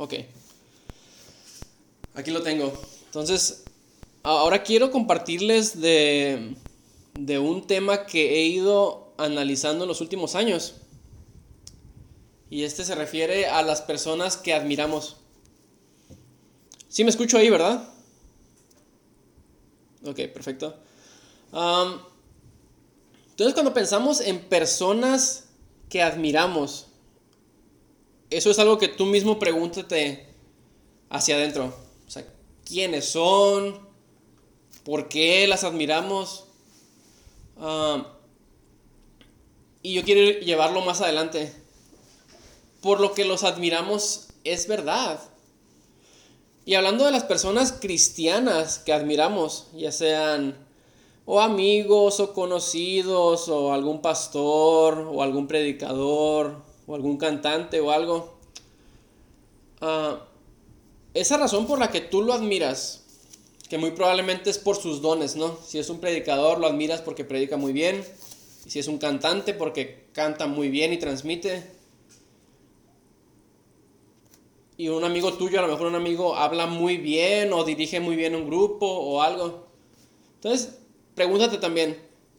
Ok. Aquí lo tengo. Entonces, ahora quiero compartirles de, de un tema que he ido analizando en los últimos años. Y este se refiere a las personas que admiramos. Sí me escucho ahí, ¿verdad? Ok, perfecto. entonces cuando pensamos en personas que admiramos, eso es algo que tú mismo pregúntate hacia adentro. O sea, ¿quiénes son? ¿Por qué las admiramos? y yo quiero llevarlo más adelante. Por lo que los admiramos es verdad. Y hablando de las personas cristianas que admiramos, ya sean o amigos o conocidos o algún pastor o algún predicador o algún cantante o algo, ah, esa razón por la que tú lo admiras, que muy probablemente es por sus dones, ¿no? Si es un predicador, lo admiras porque predica muy bien, si es un cantante, porque canta muy bien y transmite y un amigo tuyo, a lo mejor un amigo habla muy bien o dirige muy bien un grupo o algo. Entonces, pregúntate también,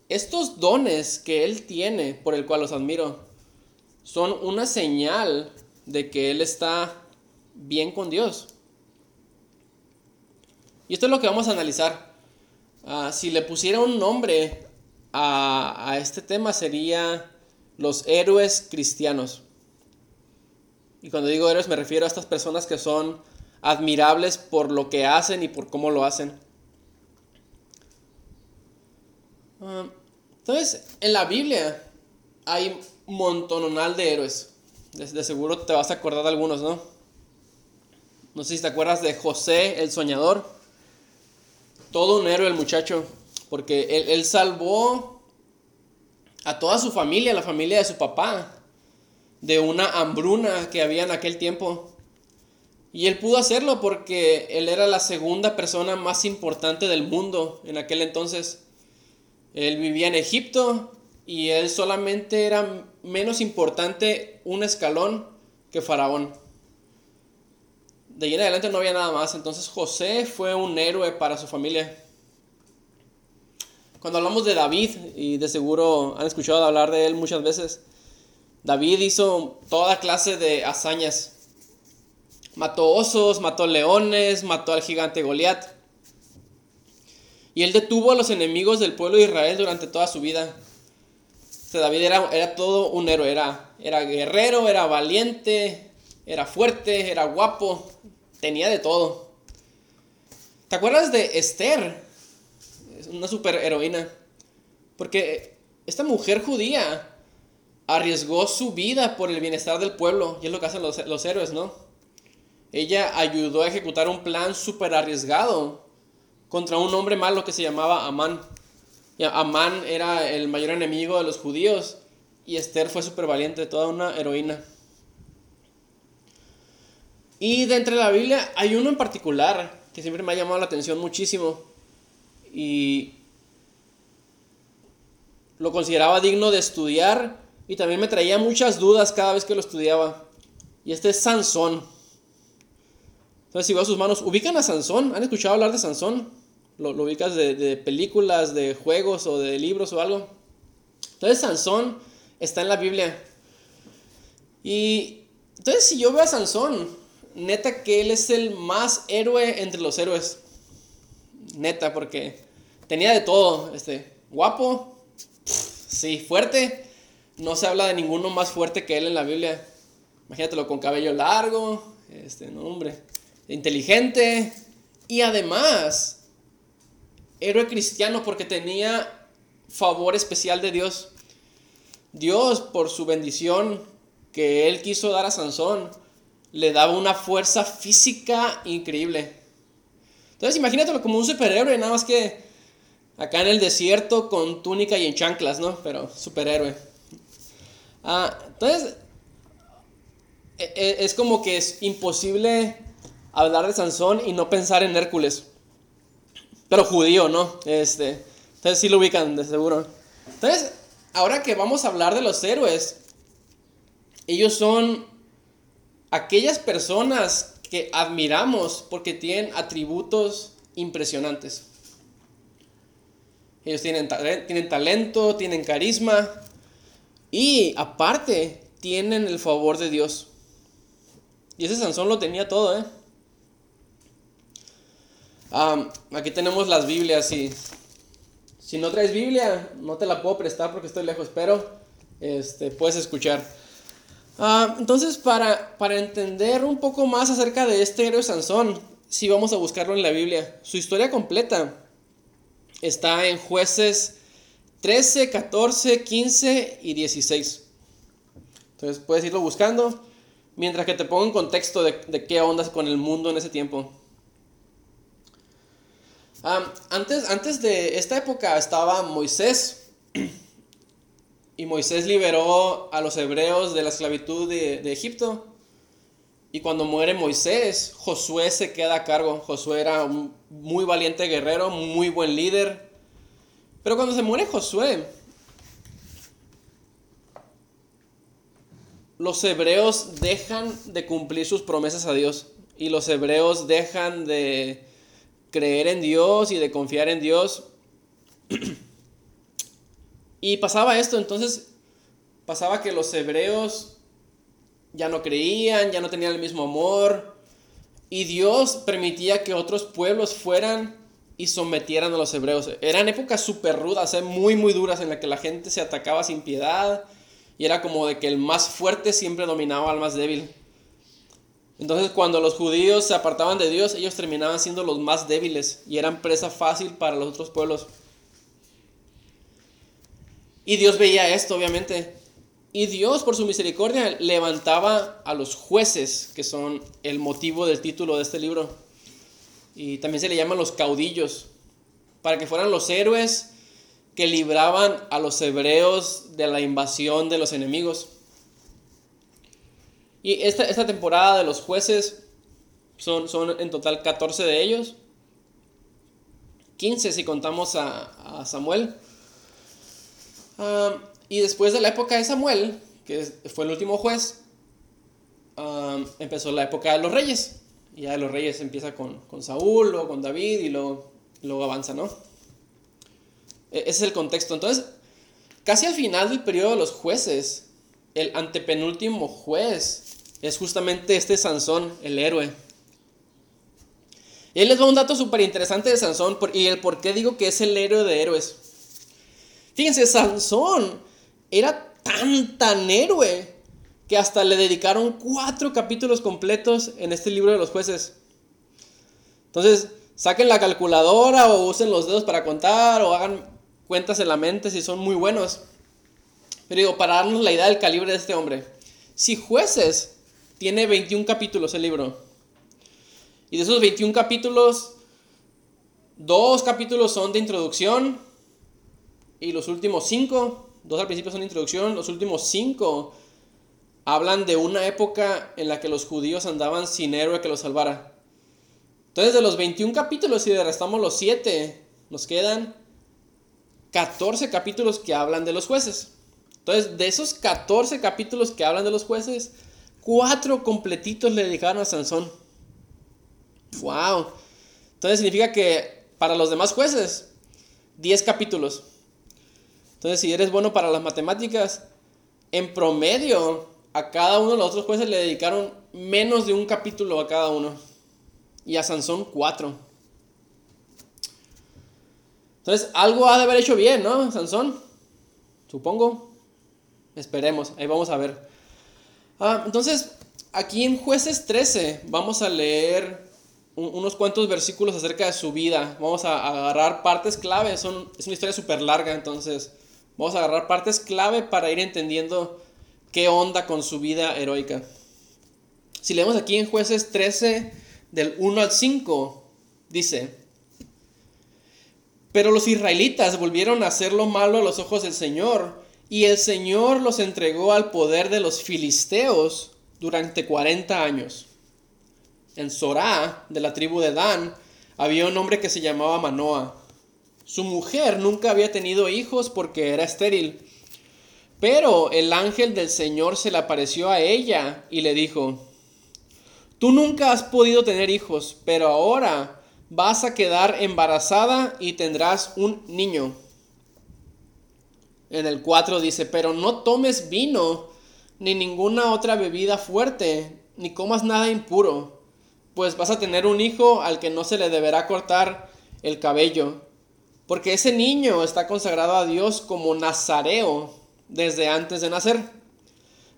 estos dones que él tiene, por el cual los admiro, son una señal de que él está bien con Dios. Y esto es lo que vamos a analizar. Ah, si le pusiera un nombre a, a este tema sería los héroes cristianos. Y cuando digo héroes me refiero a estas personas que son admirables por lo que hacen y por cómo lo hacen. Ah, entonces, en la Biblia hay un montonal de héroes. De, seguro te vas a acordar de algunos, ¿no? No sé si te acuerdas de José el soñador. Todo un héroe el muchacho. Porque él, él salvó a toda su familia, la familia de su papá de una hambruna que había en aquel tiempo. Y él pudo hacerlo porque él era la segunda persona más importante del mundo en aquel entonces. Él vivía en Egipto y él solamente era menos importante un escalón que Faraón. De ahí en adelante no había nada más. Entonces José fue un héroe para su familia. Cuando hablamos de David, y de seguro han escuchado hablar de él muchas veces, David hizo toda clase de hazañas. Mató osos, mató leones, mató al gigante Goliat. Y él detuvo a los enemigos del pueblo de Israel durante toda su vida. David era, todo un héroe, era, guerrero, era valiente, era fuerte, era guapo, tenía de todo. ¿Te acuerdas de Esther? Es una super heroína. Porque esta mujer judía arriesgó su vida por el bienestar del pueblo, y es lo que hacen los, héroes, ¿no? Ella ayudó a ejecutar un plan súper arriesgado contra un hombre malo que se llamaba Amán. Amán era el mayor enemigo de los judíos y Esther fue súper valiente, toda una heroína. Y de entre la Biblia hay uno en particular que siempre me ha llamado la atención muchísimo y lo consideraba digno de estudiar y también me traía muchas dudas cada vez que lo estudiaba. Y este es Sansón. Entonces, si veo sus manos, ¿ubican a Sansón? ¿Han escuchado hablar de Sansón? ¿Lo, ubicas de, películas, de juegos o de libros o algo? Entonces, Sansón está en la Biblia. Y entonces, si yo veo a Sansón, neta que él es el más héroe entre los héroes. Neta, porque tenía de todo. Este, guapo, sí, fuerte no se habla de ninguno más fuerte que él en la Biblia. Imagínatelo con cabello largo, este, nombre, inteligente y además héroe cristiano porque tenía favor especial de Dios. Dios, por su bendición que él quiso dar a Sansón, le daba una fuerza física increíble. Entonces imagínatelo como un superhéroe, nada más que acá en el desierto con túnica y en chanclas, ¿no? Pero superhéroe. Ah, entonces, e, e, es como que es imposible hablar de Sansón y no pensar en Hércules. Pero judío, ¿no? Este, entonces sí lo ubican, de seguro. Entonces, ahora que vamos a hablar de los héroes, ellos son aquellas personas que admiramos porque tienen atributos impresionantes. Ellos tienen, tienen talento, tienen carisma y aparte tienen el favor de Dios. Y ese Sansón lo tenía todo, ¿eh? Aquí tenemos las Biblias y si no traes Biblia, no te la puedo prestar porque estoy lejos, pero este, puedes escuchar. entonces, para, para entender un poco más acerca de este héroe Sansón, si vamos a buscarlo en la Biblia, su historia completa está en jueces 13, 14, 15 y 16. Entonces puedes irlo buscando mientras que te pongo en contexto de, de qué ondas con el mundo en ese tiempo. Antes, antes de esta época estaba Moisés. Y Moisés liberó a los hebreos de la esclavitud de, de, Egipto. Y cuando muere Moisés, Josué se queda a cargo. Josué era un muy valiente guerrero, muy buen líder. Pero cuando se muere Josué, los hebreos dejan de cumplir sus promesas a Dios. Y los hebreos dejan de creer en Dios y de confiar en Dios. y pasaba esto, entonces pasaba que los hebreos ya no creían, ya no tenían el mismo amor. Y Dios permitía que otros pueblos fueran y sometieran a los hebreos. Eran épocas súper rudas, ¿eh? muy, muy duras, en las que la gente se atacaba sin piedad. Y era como de que el más fuerte siempre dominaba al más débil. Entonces cuando los judíos se apartaban de Dios, ellos terminaban siendo los más débiles y eran presa fácil para los otros pueblos. Y Dios veía esto, obviamente. Y Dios, por su misericordia, levantaba a los jueces, que son el motivo del título de este libro. Y también se le llaman los caudillos, para que fueran los héroes que libraban a los hebreos de la invasión de los enemigos. Y esta, esta temporada de los jueces son, son en total 14 de ellos. 15 si contamos a, Samuel. Y después de la época de Samuel, que fue el último juez, empezó la época de los reyes. Y ya de los reyes empieza con, con Saúl o con David y luego, luego avanza, ¿no? E-, ese es el contexto. Entonces, casi al final del periodo de los jueces, el antepenúltimo juez es justamente este Sansón, el héroe. Y él les da un dato súper interesante de Sansón y el por qué digo que es el héroe de héroes. Fíjense, Sansón era tan, tan héroe que hasta le dedicaron cuatro capítulos completos en este libro de los jueces. Entonces, saquen la calculadora o usen los dedos para contar o hagan cuentas en la mente si son muy buenos. Pero digo, para darnos la idea del calibre de este hombre. Si jueces tiene 21 capítulos el libro. Y de esos 21 capítulos, dos capítulos son de introducción. Y los últimos cinco, dos al principio son de introducción, los últimos cinco hablan de una época en la que los judíos andaban sin héroe que los salvara. Entonces de los 21 capítulos, si le restamos los 7, nos quedan 14 capítulos que hablan de los jueces. Entonces, de esos 14 capítulos que hablan de los jueces, cuatro completitos le dedicaron a Sansón. ¡Wow! Entonces significa que para los demás jueces, 10 capítulos. Entonces, si eres bueno para las matemáticas, en promedio, a cada uno de los otros jueces le dedicaron menos de un capítulo a cada uno. Y a Sansón, cuatro. Entonces, algo ha de haber hecho bien, ¿no, Sansón? Supongo. Esperemos, ahí vamos a ver. Ah, entonces, aquí en jueces 13 vamos a leer unos cuantos versículos acerca de su vida. Vamos a agarrar partes clave. Es una historia súper larga, entonces vamos a agarrar partes clave para ir entendiendo qué onda con su vida heroica. Si leemos aquí en jueces 13, del 1 al 5, dice, pero los israelitas volvieron a hacer lo malo a los ojos del Señor, y el Señor los entregó al poder de los filisteos durante 40 años. En Sorá, de la tribu de Dan, había un hombre que se llamaba Manoa. Su mujer nunca había tenido hijos porque era estéril. Pero el ángel del Señor se le apareció a ella y le dijo, tú nunca has podido tener hijos, pero ahora vas a quedar embarazada y tendrás un niño. En el 4 dice, pero no tomes vino ni ninguna otra bebida fuerte, ni comas nada impuro, pues vas a tener un hijo al que no se le deberá cortar el cabello, porque ese niño está consagrado a Dios como nazareo desde antes de nacer,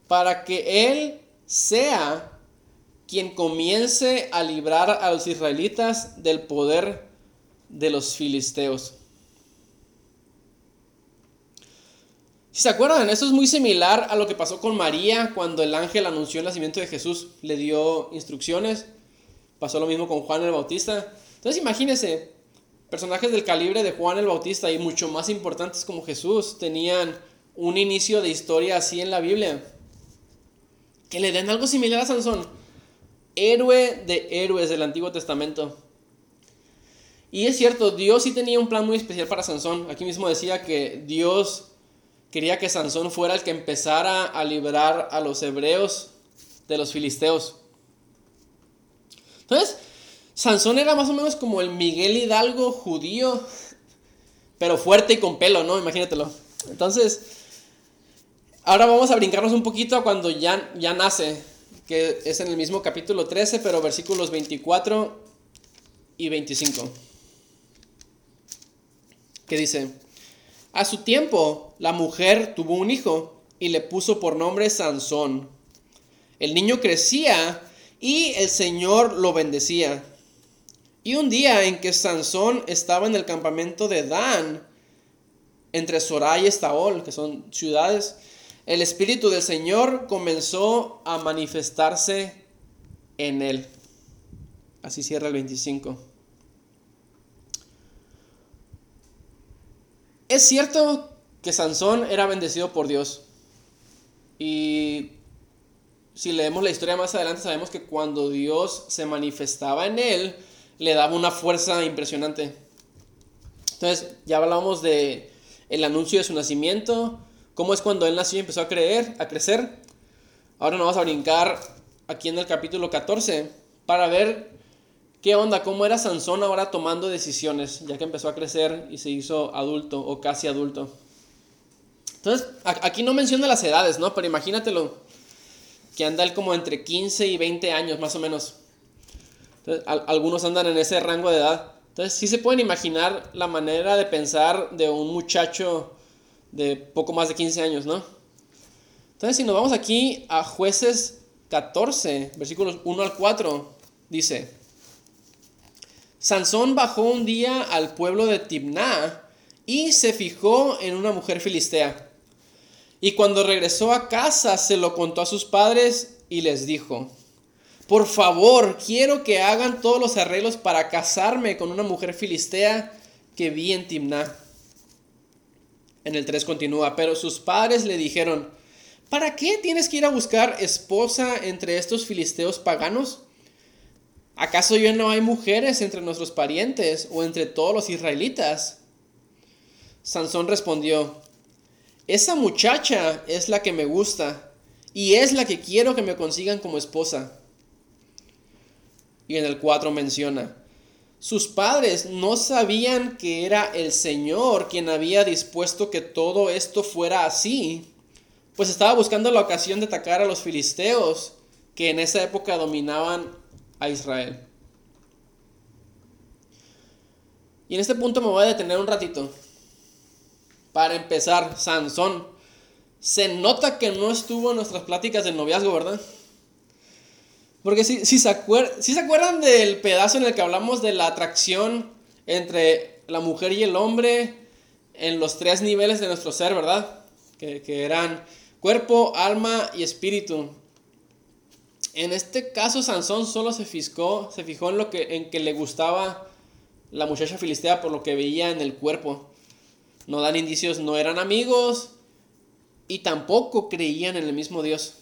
para que él sea quien comience a librar a los israelitas del poder de los filisteos. Si se acuerdan, eso es muy similar a lo que pasó con María cuando el ángel anunció el nacimiento de Jesús, le dio instrucciones. Pasó lo mismo con Juan el Bautista. Entonces imagínense, personajes del calibre de Juan el Bautista y mucho más importantes como Jesús tenían un inicio de historia así en la Biblia. Que le den algo similar a Sansón. Héroe de héroes del Antiguo Testamento. Y es cierto, Dios sí tenía un plan muy especial para Sansón. Aquí mismo decía que Dios quería que Sansón fuera el que empezara a librar a los hebreos de los filisteos. Entonces, Sansón era más o menos como el Miguel Hidalgo judío, pero fuerte y con pelo, ¿no? Imagínatelo. Entonces, ahora vamos a brincarnos un poquito a cuando ya, ya nace, que es en el mismo capítulo 13, pero versículos 24 y 25. Que dice, a su tiempo, la mujer tuvo un hijo y le puso por nombre Sansón. El niño crecía y el Señor lo bendecía. Y un día en que Sansón estaba en el campamento de Dan, entre Soraya y Estaol, que son ciudades, el Espíritu del Señor comenzó a manifestarse en él. Así cierra el 25. Es cierto que Sansón era bendecido por Dios. Y si leemos la historia más adelante, sabemos que cuando Dios se manifestaba en él, le daba una fuerza impresionante. Entonces, ya hablábamos de el anuncio de su nacimiento, cómo es cuando él nació y empezó a creer, a crecer. Ahora nos vamos a brincar aquí en el capítulo 14 para ver ¿Qué onda? ¿Cómo era Sansón ahora tomando decisiones, ya que empezó a crecer y se hizo adulto o casi adulto? Entonces, aquí no menciona las edades, ¿no? Pero imagínatelo, que anda él como entre 15 y 20 años, más o menos. Entonces, algunos andan en ese rango de edad. Entonces, sí se pueden imaginar la manera de pensar de un muchacho de poco más de 15 años, ¿no? Entonces, si nos vamos aquí a jueces 14, versículos 1 al 4, dice, Sansón bajó un día al pueblo de Timná y se fijó en una mujer filistea. Y cuando regresó a casa se lo contó a sus padres y les dijo, por favor, quiero que hagan todos los arreglos para casarme con una mujer filistea que vi en Timná. En el 3 continúa, pero sus padres le dijeron, ¿para qué tienes que ir a buscar esposa entre estos filisteos paganos? ¿Acaso ya no hay mujeres entre nuestros parientes o entre todos los israelitas? Sansón respondió, esa muchacha es la que me gusta y es la que quiero que me consigan como esposa. Y en el 4 menciona, sus padres no sabían que era el Señor quien había dispuesto que todo esto fuera así, pues estaba buscando la ocasión de atacar a los filisteos, que en esa época dominaban a Israel. Y en este punto me voy a detener un ratito. Para empezar, Sansón. Se nota que no estuvo en nuestras pláticas de noviazgo, ¿verdad? Porque si, si, se, si se acuerdan del pedazo en el que hablamos de la atracción entre la mujer y el hombre en los tres niveles de nuestro ser, ¿verdad? Que, que eran cuerpo, alma y espíritu. En este caso, Sansón solo se fijó, se fijó en lo que, en que le gustaba la muchacha filistea por lo que veía en el cuerpo. No dan indicios, no eran amigos y tampoco creían en el mismo Dios.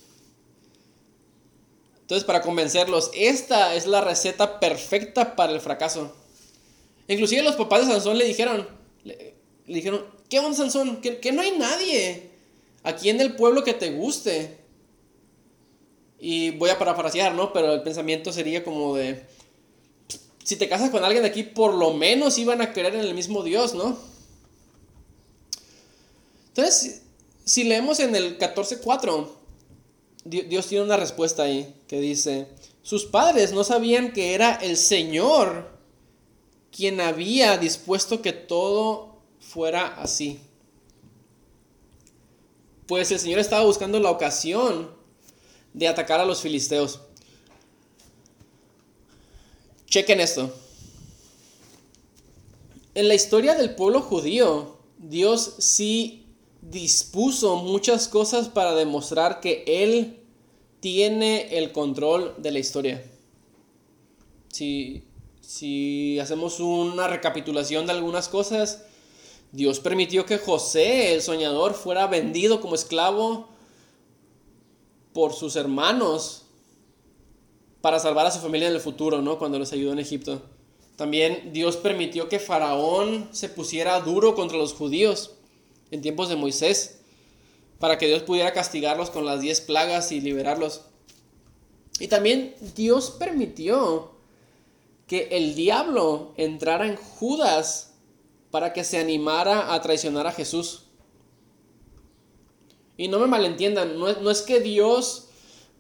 Entonces, para convencerlos, esta es la receta perfecta para el fracaso. Inclusive los papás de Sansón le dijeron, le, dijeron, ¿qué onda Sansón? Que, que no hay nadie aquí en el pueblo que te guste. Y voy a parafrasear, ¿no? Pero el pensamiento sería como de, si te casas con alguien de aquí, por lo menos iban a creer en el mismo Dios, ¿no? Entonces, si leemos en el 14.4, Dios tiene una respuesta ahí que dice, sus padres no sabían que era el Señor quien había dispuesto que todo fuera así. Pues el Señor estaba buscando la ocasión de atacar a los filisteos. Chequen esto. En la historia del pueblo judío, Dios sí dispuso muchas cosas para demostrar que Él tiene el control de la historia. Si, si hacemos una recapitulación de algunas cosas, Dios permitió que José, el soñador, fuera vendido como esclavo por sus hermanos para salvar a su familia en el futuro, ¿no? Cuando los ayudó en Egipto. También Dios permitió que Faraón se pusiera duro contra los judíos en tiempos de Moisés, para que Dios pudiera castigarlos con las diez plagas y liberarlos. Y también Dios permitió que el diablo entrara en Judas para que se animara a traicionar a Jesús. Y no me malentiendan, no es, que Dios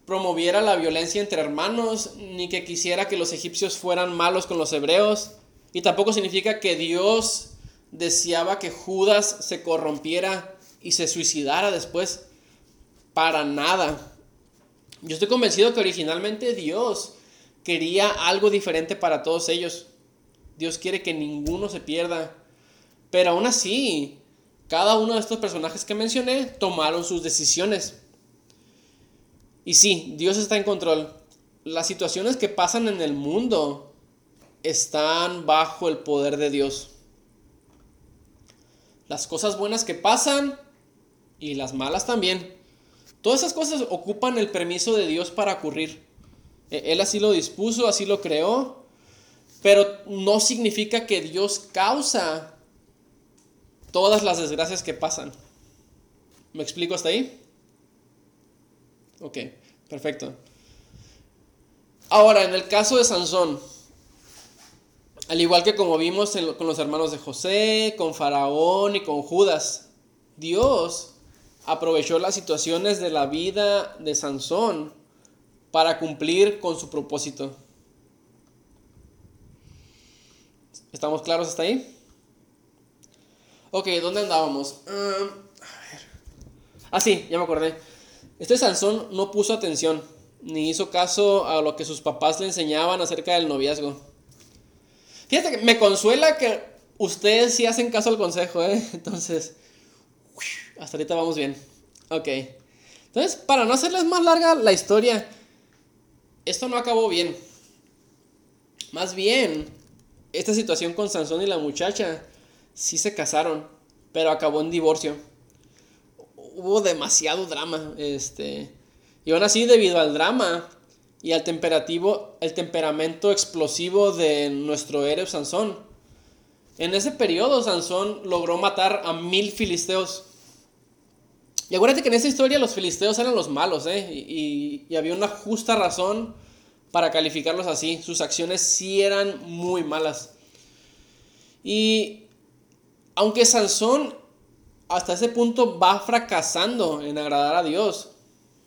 promoviera la violencia entre hermanos, ni que quisiera que los egipcios fueran malos con los hebreos, y tampoco significa que Dios deseaba que Judas se corrompiera y se suicidara después. Para nada. Yo estoy convencido que originalmente Dios quería algo diferente para todos ellos. Dios quiere que ninguno se pierda. Pero aún así, cada uno de estos personajes que mencioné tomaron sus decisiones. Y sí, Dios está en control. Las situaciones que pasan en el mundo están bajo el poder de Dios las cosas buenas que pasan y las malas también. Todas esas cosas ocupan el permiso de Dios para ocurrir. E, él así lo dispuso, así lo creó, pero no significa que Dios causa todas las desgracias que pasan. ¿Me explico hasta ahí? Ok, perfecto. Ahora, en el caso de Sansón, al igual que como vimos con los hermanos de José, con Faraón y con Judas, Dios aprovechó las situaciones de la vida de Sansón para cumplir con su propósito. ¿Estamos claros hasta ahí? Ok, ¿dónde andábamos? Um, a ver. Ah, sí, ya me acordé. Este Sansón no puso atención, ni hizo caso a lo que sus papás le enseñaban acerca del noviazgo. Fíjate que me consuela que ustedes sí hacen caso al consejo, ¿eh? Entonces, hasta ahorita vamos bien. Ok. Entonces, para no hacerles más larga la historia, esto no acabó bien. Más bien, esta situación con Sansón y la muchacha sí se casaron, pero acabó en divorcio. Hubo demasiado drama, este, y aún así debido al drama, y al temperativo, el temperamento explosivo de nuestro héroe Sansón. En ese periodo Sansón logró matar a mil filisteos. Y acuérdate que en esa historia los filisteos eran los malos, ¿eh? y, y había una justa razón para calificarlos así. Sus acciones sí eran muy malas. Y aunque Sansón hasta ese punto va fracasando en agradar a Dios,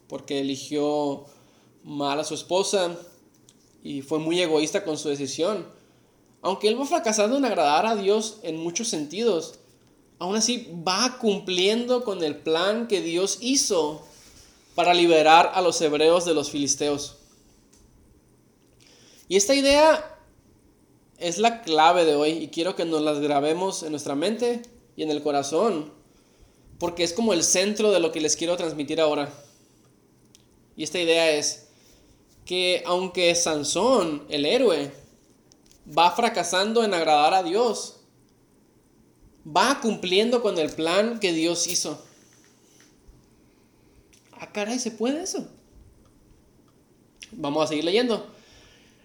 porque eligió mal a su esposa y fue muy egoísta con su decisión. Aunque él va fracasando en agradar a Dios en muchos sentidos, aún así va cumpliendo con el plan que Dios hizo para liberar a los hebreos de los filisteos. Y esta idea es la clave de hoy y quiero que nos las grabemos en nuestra mente y en el corazón, porque es como el centro de lo que les quiero transmitir ahora. Y esta idea es, que aunque Sansón, el héroe, va fracasando en agradar a Dios, va cumpliendo con el plan que Dios hizo. Ah, caray, ¿se puede eso? Vamos a seguir leyendo.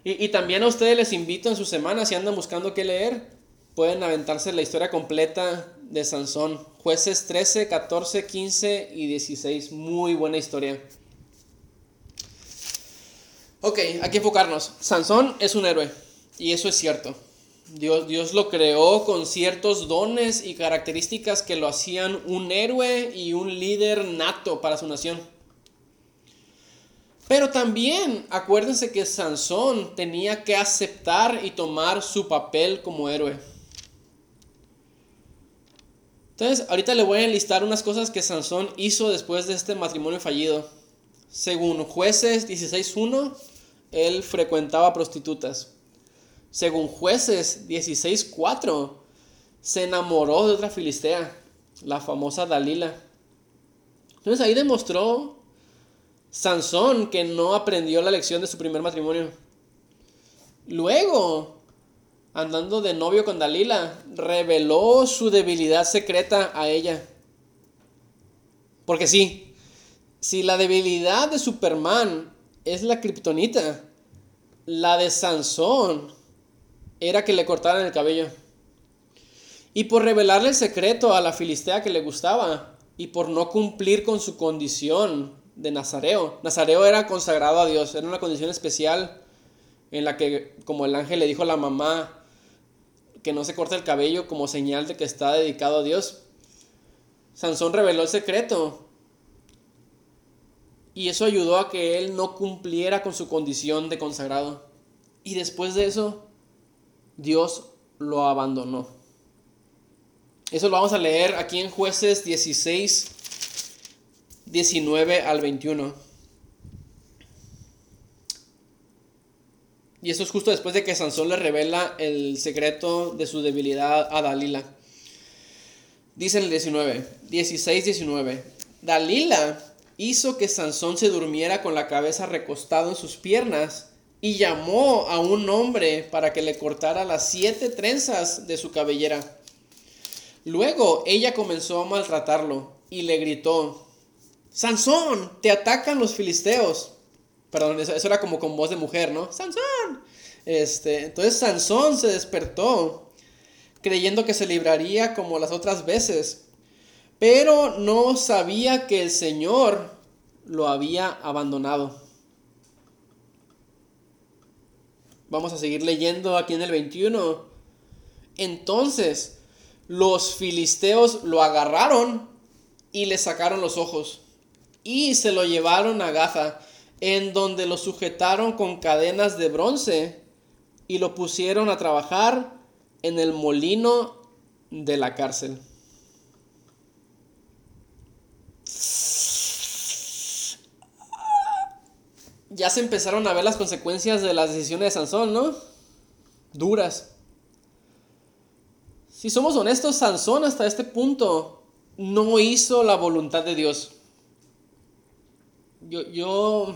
Y, y, también a ustedes les invito en su semana, si andan buscando qué leer, pueden aventarse la historia completa de Sansón. Jueces 13, 14, 15 y 16. Muy buena historia. Ok, hay que enfocarnos. Sansón es un héroe, y eso es cierto. Dios, Dios lo creó con ciertos dones y características que lo hacían un héroe y un líder nato para su nación. Pero también acuérdense que Sansón tenía que aceptar y tomar su papel como héroe. Entonces, ahorita le voy a enlistar unas cosas que Sansón hizo después de este matrimonio fallido. Según jueces 16.1, él frecuentaba prostitutas. Según jueces 16.4, se enamoró de otra filistea, la famosa Dalila. Entonces ahí demostró Sansón que no aprendió la lección de su primer matrimonio. Luego, andando de novio con Dalila, reveló su debilidad secreta a ella. Porque sí, si la debilidad de Superman es la kriptonita, la de Sansón era que le cortaran el cabello. Y por revelarle el secreto a la filistea que le gustaba, y por no cumplir con su condición de Nazareo. Nazareo era consagrado a Dios, era una condición especial en la que, como el ángel le dijo a la mamá, que no se corte el cabello como señal de que está dedicado a Dios. Sansón reveló el secreto. Y eso ayudó a que él no cumpliera con su condición de consagrado. Y después de eso, Dios lo abandonó. Eso lo vamos a leer aquí en jueces 16, 19 al 21. Y eso es justo después de que Sansón le revela el secreto de su debilidad a Dalila. Dice en el 19, 16, 19. Dalila hizo que Sansón se durmiera con la cabeza recostado en sus piernas y llamó a un hombre para que le cortara las siete trenzas de su cabellera. Luego ella comenzó a maltratarlo y le gritó, Sansón, te atacan los filisteos. Perdón, eso, era como con voz de mujer, ¿no? Sansón. Este, entonces Sansón se despertó creyendo que se libraría como las otras veces, pero no sabía que el Señor lo había abandonado. Vamos a seguir leyendo aquí en el 21. Entonces los filisteos lo agarraron y le sacaron los ojos y se lo llevaron a Gaza, en donde lo sujetaron con cadenas de bronce y lo pusieron a trabajar en el molino de la cárcel. Ya se empezaron a ver las consecuencias de las decisiones de Sansón, ¿no? Duras. Si somos honestos, Sansón hasta este punto no hizo la voluntad de Dios yo, yo,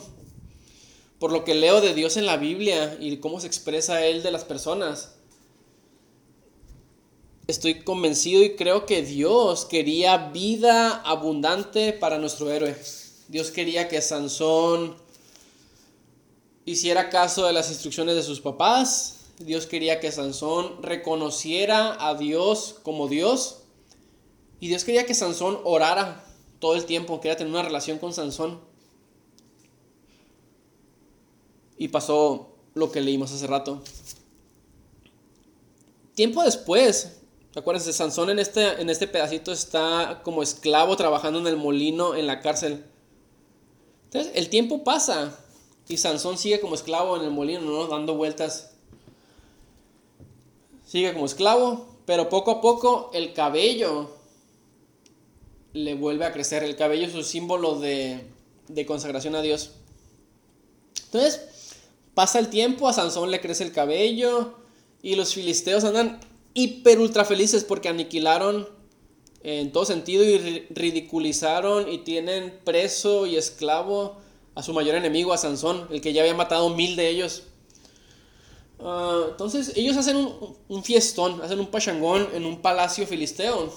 por lo que leo de Dios en la Biblia y cómo se expresa Él de las personas, estoy convencido y creo que Dios quería vida abundante para nuestro héroe. Dios quería que Sansón hiciera caso de las instrucciones de sus papás. Dios quería que Sansón reconociera a Dios como Dios. Y Dios quería que Sansón orara todo el tiempo, quería tener una relación con Sansón. Y pasó lo que leímos hace rato. Tiempo después, acuérdense, Sansón en este, en este pedacito está como esclavo trabajando en el molino en la cárcel. Entonces, el tiempo pasa y Sansón sigue como esclavo en el molino, ¿no? dando vueltas. Sigue como esclavo, pero poco a poco el cabello le vuelve a crecer. El cabello es un símbolo de, de consagración a Dios. Entonces, Pasa el tiempo, a Sansón le crece el cabello y los filisteos andan hiper ultra felices porque aniquilaron en todo sentido y ridiculizaron y tienen preso y esclavo a su mayor enemigo, a Sansón, el que ya había matado mil de ellos. Ah, entonces ellos hacen un, un, fiestón, hacen un pachangón en un palacio filisteo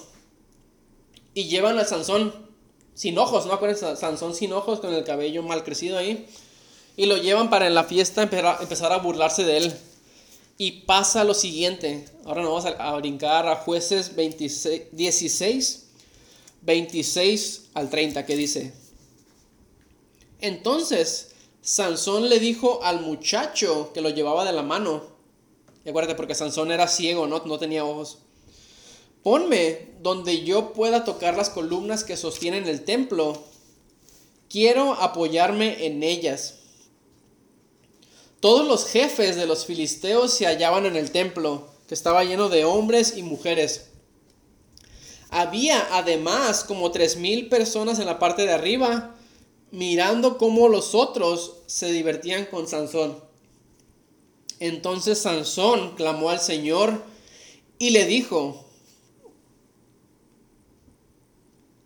y llevan a Sansón sin ojos, ¿no? Acuérdense, Sansón sin ojos con el cabello mal crecido ahí y lo llevan para en la fiesta empezar a burlarse de él. Y pasa lo siguiente. Ahora nos vamos a, brincar a jueces 26, 16, 26 al 30, que dice. Entonces Sansón le dijo al muchacho que lo llevaba de la mano, y acuérdate porque Sansón era ciego, ¿no? no tenía ojos, ponme donde yo pueda tocar las columnas que sostienen el templo, quiero apoyarme en ellas. Todos los jefes de los filisteos se hallaban en el templo, que estaba lleno de hombres y mujeres. Había además como tres mil personas en la parte de arriba, mirando cómo los otros se divertían con Sansón. Entonces Sansón clamó al Señor y le dijo,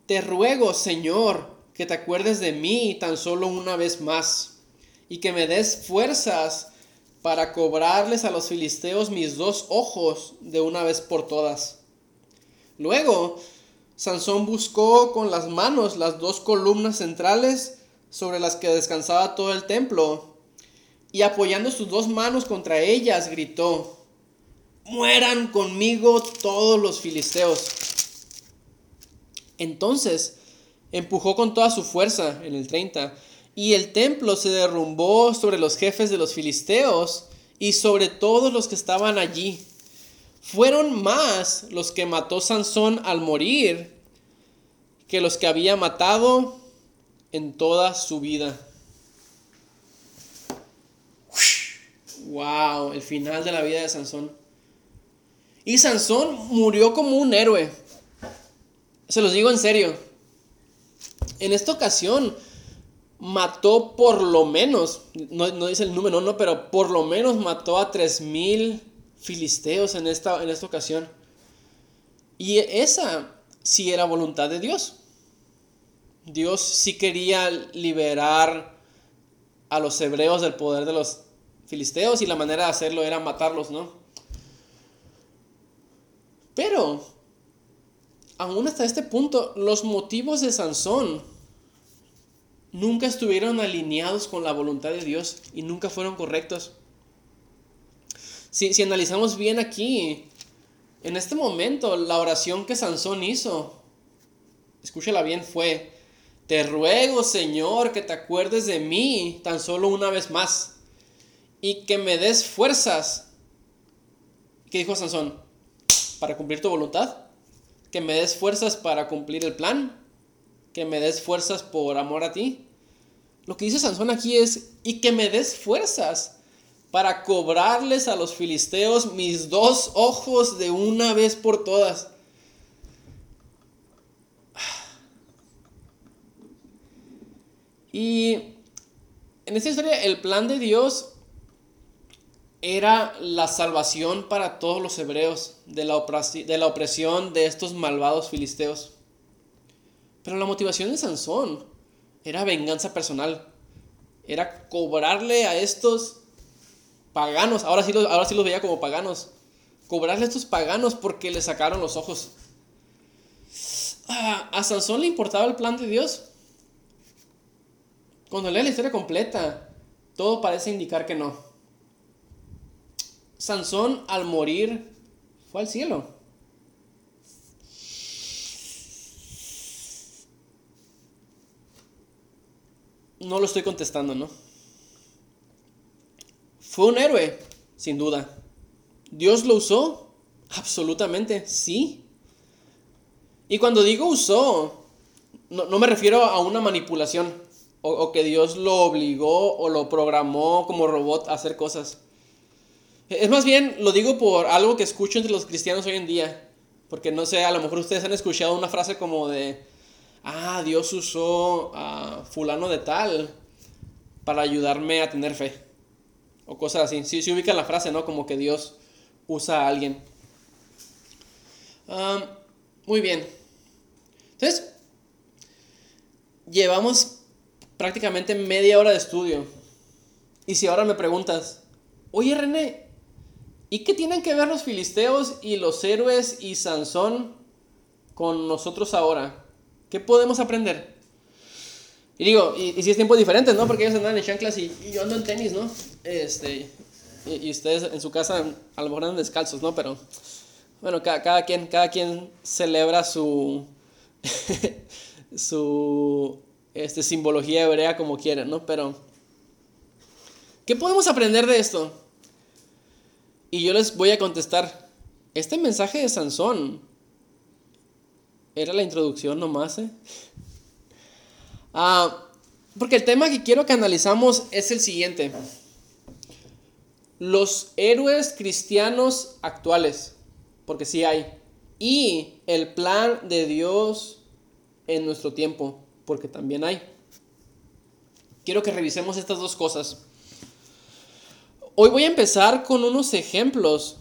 Te ruego, Señor, que te acuerdes de mí tan solo una vez más y que me des fuerzas para cobrarles a los filisteos mis dos ojos de una vez por todas. Luego, Sansón buscó con las manos las dos columnas centrales sobre las que descansaba todo el templo, y apoyando sus dos manos contra ellas, gritó, mueran conmigo todos los filisteos. Entonces empujó con toda su fuerza, en el 30, y el templo se derrumbó sobre los jefes de los filisteos y sobre todos los que estaban allí. Fueron más los que mató Sansón al morir que los que había matado en toda su vida. Wow, el final de la vida de Sansón. Y Sansón murió como un héroe. Se los digo en serio. En esta ocasión, mató por lo menos, no, dice el número, no, pero por lo menos mató a tres mil filisteos en esta, en esta ocasión. Y esa sí era voluntad de Dios. Dios sí quería liberar a los hebreos del poder de los filisteos y la manera de hacerlo era matarlos, ¿no? Pero, aún hasta este punto, los motivos de Sansón nunca estuvieron alineados con la voluntad de Dios y nunca fueron correctos. Si, si, analizamos bien aquí, en este momento, la oración que Sansón hizo, escúchala bien, fue, te ruego Señor que te acuerdes de mí tan solo una vez más y que me des fuerzas. ¿Qué dijo Sansón? Para cumplir tu voluntad. Que me des fuerzas para cumplir el plan que me des fuerzas por amor a ti. Lo que dice Sansón aquí es, y que me des fuerzas para cobrarles a los filisteos mis dos ojos de una vez por todas. Y en esta historia el plan de Dios era la salvación para todos los hebreos de la, de la opresión de estos malvados filisteos. Pero la motivación de Sansón era venganza personal. Era cobrarle a estos paganos, ahora sí los, ahora sí los veía como paganos, cobrarle a estos paganos porque le sacaron los ojos. A Sansón le importaba el plan de Dios. Cuando lee la historia completa, todo parece indicar que no. Sansón al morir fue al cielo. No lo estoy contestando, ¿no? Fue un héroe, sin duda. ¿Dios lo usó? Absolutamente, sí. Y cuando digo usó, no, me refiero a una manipulación o, o, que Dios lo obligó o lo programó como robot a hacer cosas. Es más bien, lo digo por algo que escucho entre los cristianos hoy en día. Porque no sé, a lo mejor ustedes han escuchado una frase como de, ah, Dios usó a fulano de tal para ayudarme a tener fe. O cosas así. Sí, se ubica la frase, ¿no? Como que Dios usa a alguien. muy bien. Entonces, llevamos prácticamente media hora de estudio. Y si ahora me preguntas, oye René, ¿y qué tienen que ver los filisteos y los héroes y Sansón con nosotros ahora? ¿Qué podemos aprender? Y digo, y, si es tiempo diferente, ¿no? Porque ellos andan en chanclas y, yo ando en tenis, ¿no? Este, y, ustedes en su casa a lo mejor andan descalzos, ¿no? Pero bueno, cada, quien, cada quien celebra su, su este, simbología hebrea como quiere, ¿no? Pero ¿Qué podemos aprender de esto? Y yo les voy a contestar, este mensaje de Sansón era la introducción nomás, ¿eh? Ah, porque el tema que quiero que analizamos es el siguiente. Los héroes cristianos actuales, porque sí hay, y el plan de Dios en nuestro tiempo, porque también hay. Quiero que revisemos estas dos cosas. Hoy voy a empezar con unos ejemplos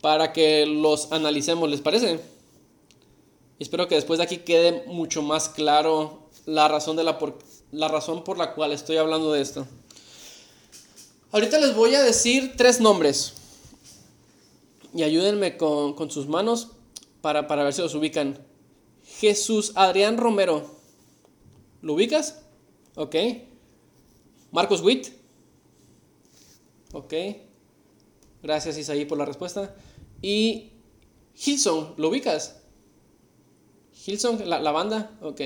para que los analicemos, ¿les parece? Espero que después de aquí quede mucho más claro la razón, de la, por, la razón por la cual estoy hablando de esto. Ahorita les voy a decir tres nombres. Y ayúdenme con, sus manos para, para, ver si los ubican. Jesús Adrián Romero. ¿Lo ubicas? Ok. Marcos Witt. Ok. Gracias Isaí por la respuesta. Y Hilson, ¿lo ubicas? Hilson, la, banda, ok.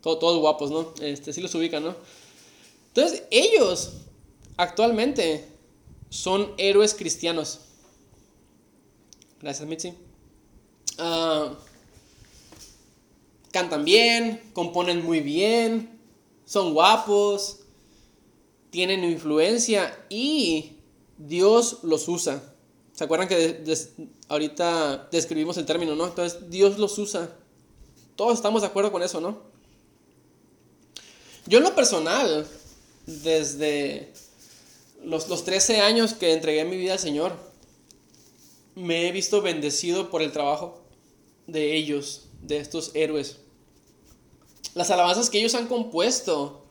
todos guapos, ¿no? Este, sí los ubican, ¿no? Entonces, ellos actualmente son héroes cristianos. Gracias, Mitzi. Ah, cantan bien, componen muy bien, son guapos, tienen influencia y Dios los usa. ¿Se acuerdan que ahorita describimos el término, no? Entonces, Dios los usa. Todos estamos de acuerdo con eso, ¿no? Yo en lo personal, desde los, los 13 años que entregué mi vida al Señor, me he visto bendecido por el trabajo de ellos, de estos héroes. Las alabanzas que ellos han compuesto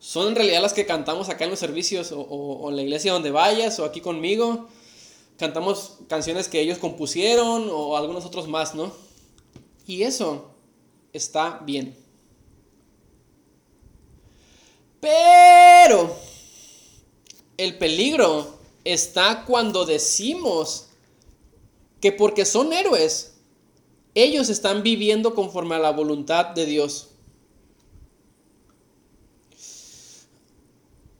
son en realidad las que cantamos acá en los servicios o, o en la iglesia donde vayas o aquí conmigo. Cantamos canciones que ellos compusieron o algunos otros más, ¿no? Y eso está bien. Pero el peligro está cuando decimos que porque son héroes, ellos están viviendo conforme a la voluntad de Dios.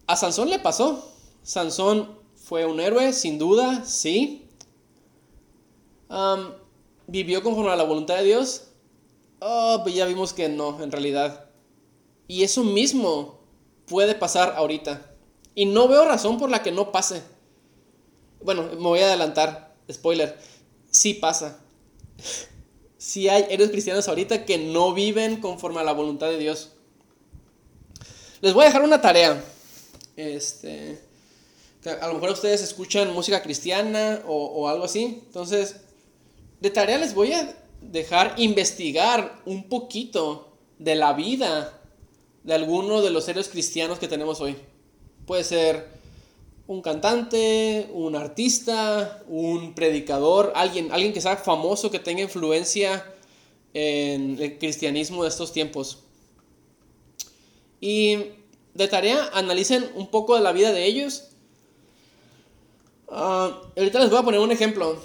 A Sansón le pasó. Sansón fue un héroe, sin duda, sí vivió conforme a la voluntad de Dios? Oh, pues ya vimos que no, en realidad. Y eso mismo puede pasar ahorita. Y no veo razón por la que no pase. Bueno, me voy a adelantar. Spoiler. Sí pasa. sí hay héroes cristianos ahorita que no viven conforme a la voluntad de Dios. Les voy a dejar una tarea. Este. A lo mejor ustedes escuchan música cristiana o, o algo así. Entonces, de tarea les voy a dejar investigar un poquito de la vida de alguno de los héroes cristianos que tenemos hoy. Puede ser un cantante, un artista, un predicador, alguien, alguien que sea famoso, que tenga influencia en el cristianismo de estos tiempos. Y de tarea analicen un poco de la vida de ellos. Ah, ahorita les voy a poner un ejemplo.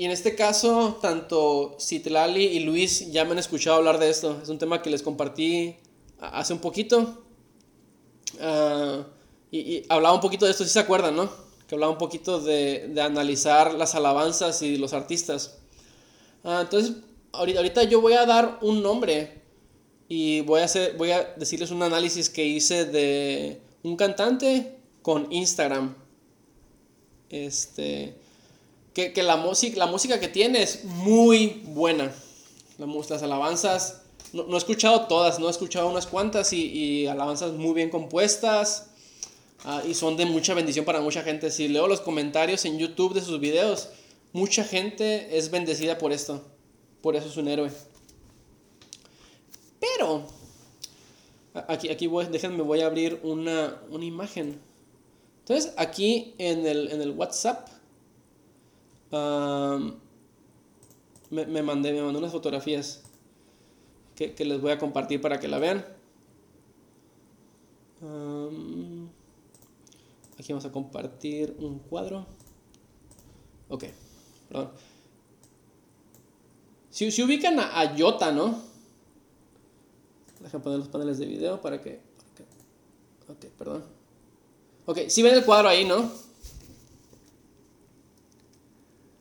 Y en este caso, tanto Citlali y Luis ya me han escuchado hablar de esto. Es un tema que les compartí hace un poquito. Ah, y, hablaba un poquito de esto, si se acuerdan, ¿no? Que hablaba un poquito de, analizar las alabanzas y los artistas. Ah, entonces, ahorita, ahorita yo voy a dar un nombre y voy a, hacer, voy a decirles un análisis que hice de un cantante con Instagram. Este que, la, música, la música que tiene es muy buena. las alabanzas, no, he escuchado todas, no he escuchado unas cuantas y, alabanzas muy bien compuestas ah, y son de mucha bendición para mucha gente. Si leo los comentarios en YouTube de sus videos, mucha gente es bendecida por esto. Por eso es un héroe. Pero, aquí, aquí voy, déjenme, voy a abrir una, una imagen. Entonces, aquí en el, en el WhatsApp me, mandé, me mandó unas fotografías que, les voy a compartir para que la vean. aquí vamos a compartir un cuadro. Ok, perdón. Si, si ubican a, a Yota, ¿no? Déjenme poner los paneles de video para que, Ok, perdón. Ok, si ven el cuadro ahí, ¿no?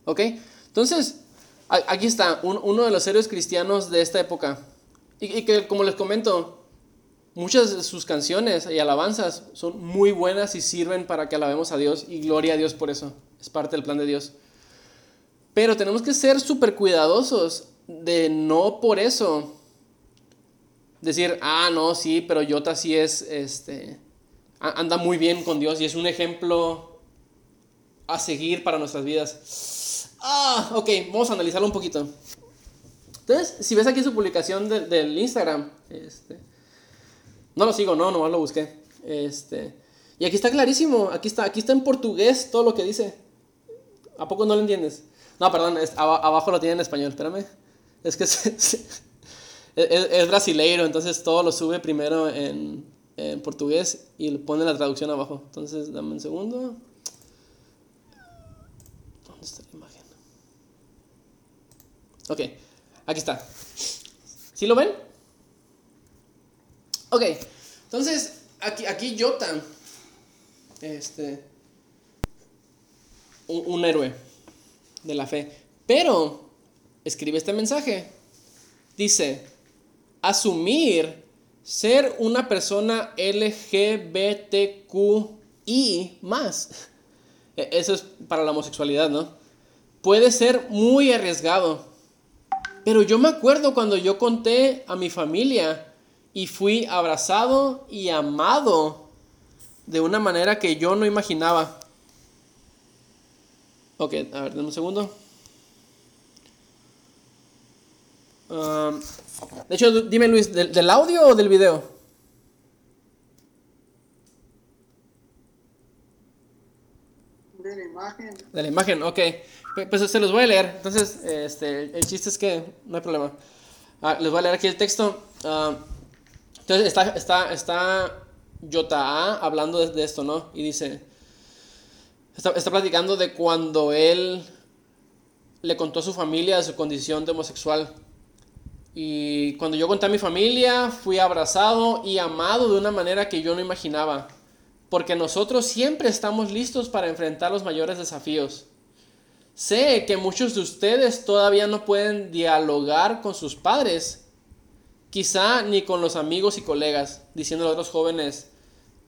Ok, entonces, aquí está, uno de los héroes cristianos de esta época. Y, que, como les comento, muchas de sus canciones y alabanzas son muy buenas y sirven para que alabemos a Dios y gloria a Dios por eso. Es parte del plan de Dios. Pero tenemos que ser súper cuidadosos de no por eso decir, ah, no, sí, pero Jota sí es, este, anda muy bien con Dios y es un ejemplo a seguir para nuestras vidas. Ah, ok, vamos a analizarlo un poquito. Entonces, si ves aquí su publicación del Instagram, este, no lo sigo, no, nomás lo busqué. Este, y aquí está clarísimo, aquí está, aquí está en portugués todo lo que dice. ¿A poco no lo entiendes? No, perdón, abajo lo tiene en español, espérame. Es que es, brasileiro, entonces todo lo sube primero en, en portugués y le pone la traducción abajo. Entonces, dame un segundo. ¿Dónde está la imagen? Ok, aquí está. ¿Sí lo ven? Ok, entonces, aquí, aquí Jota, este, un, héroe de la fe, pero escribe este mensaje. Dice, asumir ser una persona LGBTQI más. E, eso es para la homosexualidad, ¿no? Puede ser muy arriesgado. Pero yo me acuerdo cuando yo conté a mi familia y fui abrazado y amado de una manera que yo no imaginaba. Ok, a ver, dame un segundo. Um, de hecho, dime Luis, ¿del, audio o del video? De la imagen. De la imagen, ok. Pues se los voy a leer. Entonces, este, el chiste es que no hay problema. Ah, les voy a leer aquí el texto. Uh, entonces está, está, está Yota hablando de, esto, ¿no? Y dice, está, está platicando de cuando él le contó a su familia de su condición de homosexual. Y cuando yo conté a mi familia, fui abrazado y amado de una manera que yo no imaginaba. Porque nosotros siempre estamos listos para enfrentar los mayores desafíos. Sé que muchos de ustedes todavía no pueden dialogar con sus padres quizá ni con los amigos y colegas, diciendo a otros jóvenes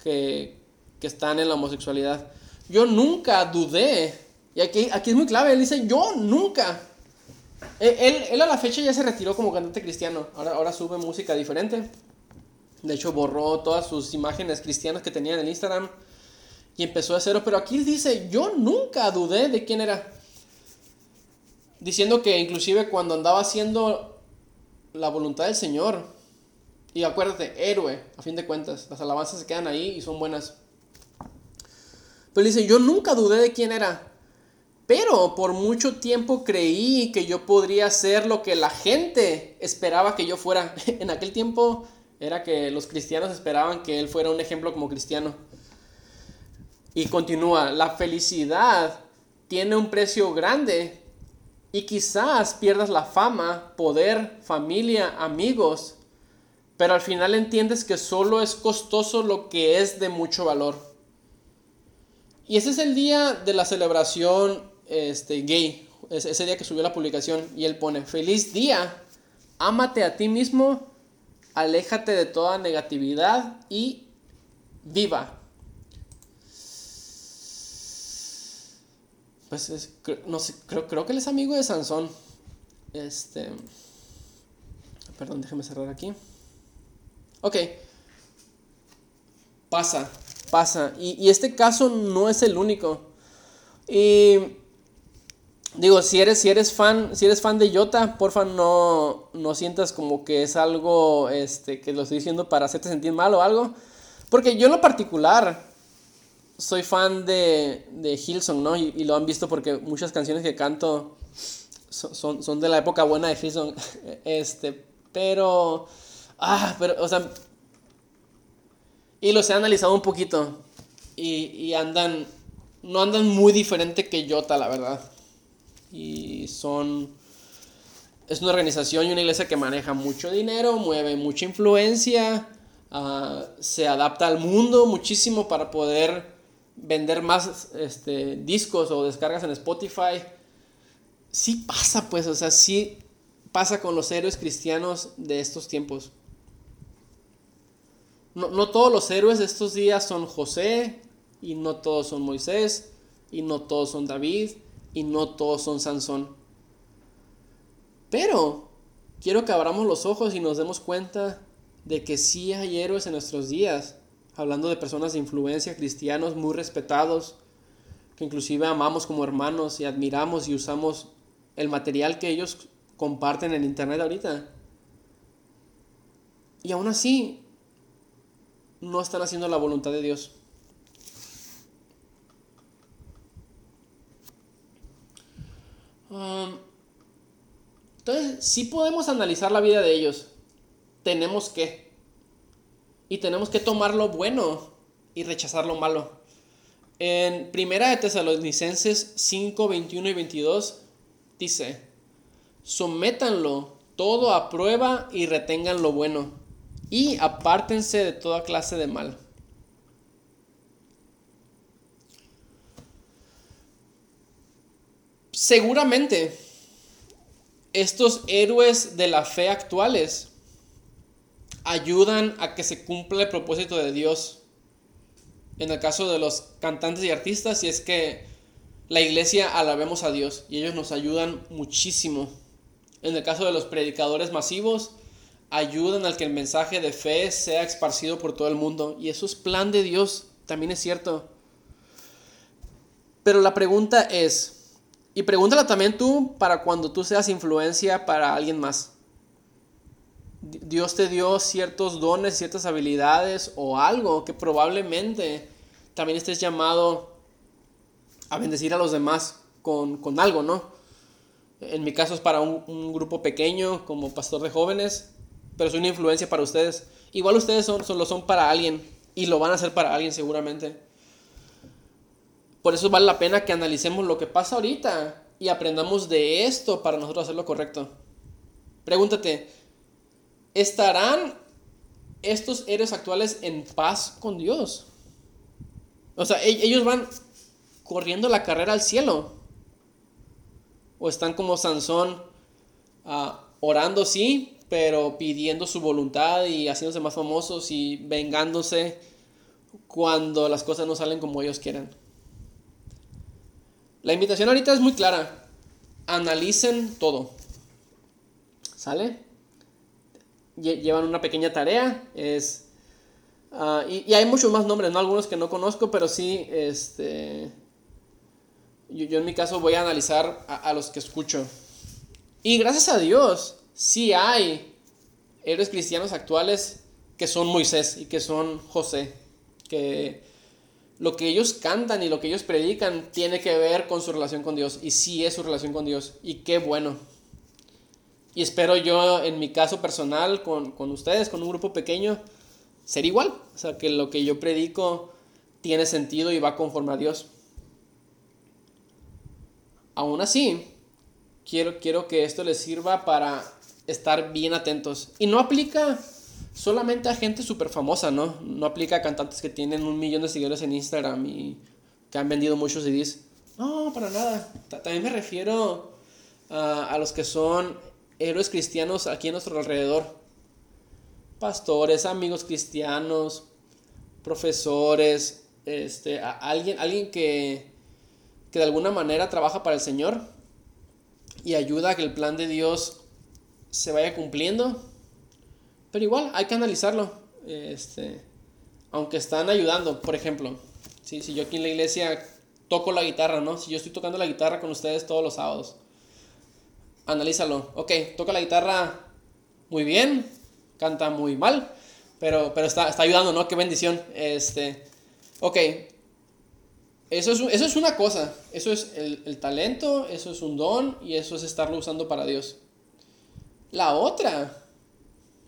que, están en la homosexualidad. Yo nunca dudé, y aquí, aquí es muy clave, él dice, yo nunca. Él, él, a la fecha ya se retiró como cantante cristiano, ahora, ahora sube música diferente. De hecho, borró todas sus imágenes cristianas que tenía en el Instagram y empezó a cero. Pero aquí dice, yo nunca dudé de quién era. Diciendo que inclusive cuando andaba haciendo la voluntad del Señor. Y acuérdate, héroe, a fin de cuentas. Las alabanzas se quedan ahí y son buenas. Pero dice, yo nunca dudé de quién era. Pero por mucho tiempo creí que yo podría ser lo que la gente esperaba que yo fuera. en aquel tiempo era que los cristianos esperaban que él fuera un ejemplo como cristiano. Y continúa, la felicidad tiene un precio grande y quizás pierdas la fama, poder, familia, amigos, pero al final entiendes que solo es costoso lo que es de mucho valor. Y ese es el día de la celebración este, gay, ese día que subió la publicación y él pone, feliz día, ámate a ti mismo, aléjate de toda negatividad y viva. Pues no sé, creo, creo que él es amigo de Sansón. Este. Perdón, déjame cerrar aquí. Ok. Pasa, pasa. Y, este caso no es el único. Y digo, si eres, si eres fan, si eres fan de Jota, porfa no, no sientas como que es algo este, que lo estoy diciendo para hacerte sentir mal o algo. Porque yo en lo particular, soy fan de, de Hillsong, ¿no? Y, lo han visto porque muchas canciones que canto son, son, de la época buena de Hillsong. Este, pero. Ah, pero, o sea. Y los he analizado un poquito. Y, y andan. No andan muy diferente que Jota, la verdad. Y son. Es una organización y una iglesia que maneja mucho dinero, mueve mucha influencia, ah, se adapta al mundo muchísimo para poder vender más este, discos o descargas en Spotify. Sí pasa, pues, o sea, sí pasa con los héroes cristianos de estos tiempos. No, no todos los héroes de estos días son José, y no todos son Moisés, y no todos son David, y no todos son Sansón. Pero quiero que abramos los ojos y nos demos cuenta de que sí hay héroes en nuestros días, hablando de personas de influencia, cristianos muy respetados, que inclusive amamos como hermanos y admiramos y usamos el material que ellos comparten en internet ahorita. Y aún así, no están haciendo la voluntad de Dios. Um, entonces, si podemos analizar la vida de ellos. Tenemos que. Y tenemos que tomar lo bueno y rechazar lo malo. En Primera de Tesalonicenses 5, 21 y 22 dice, sométanlo todo a prueba y retengan lo bueno, y apártense de toda clase de mal. Seguramente estos héroes de la fe actuales ayudan a que se cumpla el propósito de Dios. En el caso de los cantantes y artistas, y es que la iglesia alabemos a Dios y ellos nos ayudan muchísimo. En el caso de los predicadores masivos, ayudan al que el mensaje de fe sea esparcido por todo el mundo. Y eso es plan de Dios, también es cierto. Pero la pregunta es, y pregúntala también tú para cuando tú seas influencia para alguien más. Dios te dio ciertos dones, ciertas habilidades o algo que probablemente también estés llamado a bendecir a los demás con, algo, ¿no? En mi caso es para un, grupo pequeño como pastor de jóvenes, pero soy una influencia para ustedes. Igual ustedes son, son, lo son para alguien y lo van a hacer para alguien seguramente. Por eso vale la pena que analicemos lo que pasa ahorita y aprendamos de esto para nosotros hacer lo correcto. Pregúntate, ¿estarán estos héroes actuales en paz con Dios? O sea, e-, ellos van corriendo la carrera al cielo. O están como Sansón ah, orando, sí, pero pidiendo su voluntad y haciéndose más famosos y vengándose cuando las cosas no salen como ellos quieren. La invitación ahorita es muy clara. Analicen todo. ¿Sale? Llevan una pequeña tarea. Es. Ah, y, hay muchos más nombres, ¿no? Algunos que no conozco, pero sí, este. Yo, en mi caso voy a analizar a, a, los que escucho. Y gracias a Dios, sí hay héroes cristianos actuales que son Moisés y que son José. Que lo que ellos cantan y lo que ellos predican tiene que ver con su relación con Dios. Y sí es su relación con Dios. Y qué bueno. Y espero yo, en mi caso personal, con, ustedes, con un grupo pequeño, ser igual. O sea, que lo que yo predico tiene sentido y va conforme a Dios. Aún así, quiero, quiero que esto les sirva para estar bien atentos. Y no aplica solamente a gente súper famosa, ¿no? No aplica a cantantes que tienen un millón de seguidores en Instagram y que han vendido muchos CDs. No, para nada. También me refiero a, los que son héroes cristianos aquí a nuestro alrededor. Pastores, amigos cristianos, profesores, este, alguien, alguien que, que de alguna manera trabaja para el Señor y ayuda a que el plan de Dios se vaya cumpliendo pero igual, hay que analizarlo. Este, aunque están ayudando, por ejemplo, si yo aquí en la iglesia toco la guitarra, ¿no? Si yo estoy tocando la guitarra con ustedes todos los sábados, analízalo. Ok, toca la guitarra muy bien, canta muy mal, pero, pero está, está ayudando, ¿no? Qué bendición. Este, ok, eso es, eso es una cosa, eso es el, el talento, eso es un don y eso es estarlo usando para Dios. La otra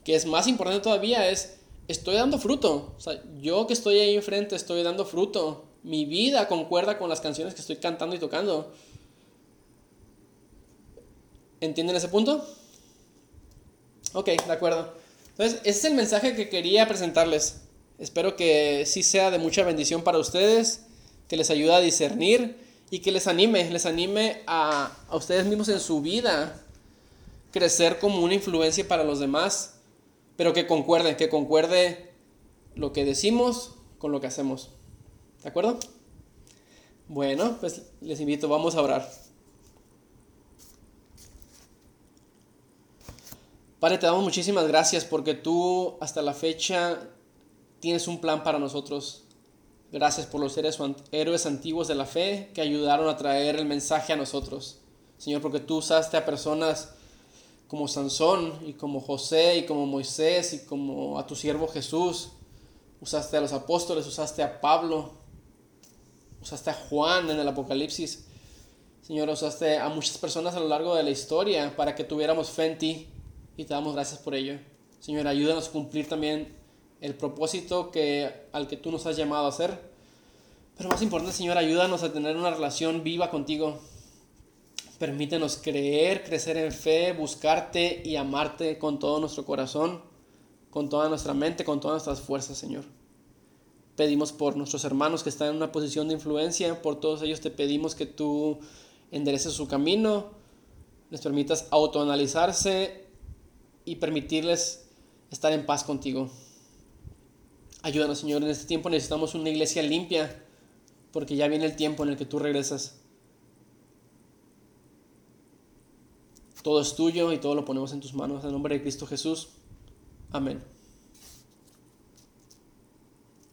que es más importante todavía, es, estoy dando fruto. O sea, yo que estoy ahí enfrente estoy dando fruto. Mi vida concuerda con las canciones que estoy cantando y tocando. ¿Entienden ese punto? Ok, de acuerdo. Entonces, ese es el mensaje que quería presentarles. Espero que sí sea de mucha bendición para ustedes, que les ayude a discernir y que les anime, les anime a, a ustedes mismos en su vida crecer como una influencia para los demás, pero que concuerde, que concuerde lo que decimos con lo que hacemos. ¿De acuerdo? Bueno, pues les invito, vamos a orar. Padre, te damos muchísimas gracias porque tú hasta la fecha tienes un plan para nosotros. Gracias por los héroes antiguos de la fe que ayudaron a traer el mensaje a nosotros. Señor, porque tú usaste a personas como Sansón y como José y como Moisés y como a tu siervo Jesús. Usaste a los apóstoles, usaste a Pablo, usaste a Juan en el Apocalipsis. Señor, usaste a muchas personas a lo largo de la historia para que tuviéramos fe en ti y te damos gracias por ello. Señor, ayúdanos a cumplir también el propósito que, al que tú nos has llamado a hacer. Pero más importante, Señor, ayúdanos a tener una relación viva contigo. Permítenos creer, crecer en fe, buscarte y amarte con todo nuestro corazón, con toda nuestra mente, con todas nuestras fuerzas, Señor. Pedimos por nuestros hermanos que están en una posición de influencia, por todos ellos te pedimos que tú endereces su camino, les permitas autoanalizarse y permitirles estar en paz contigo. Ayúdanos, Señor, en este tiempo necesitamos una iglesia limpia, porque ya viene el tiempo en el que tú regresas. Todo es tuyo y todo lo ponemos en tus manos. En nombre de Cristo Jesús. Amén.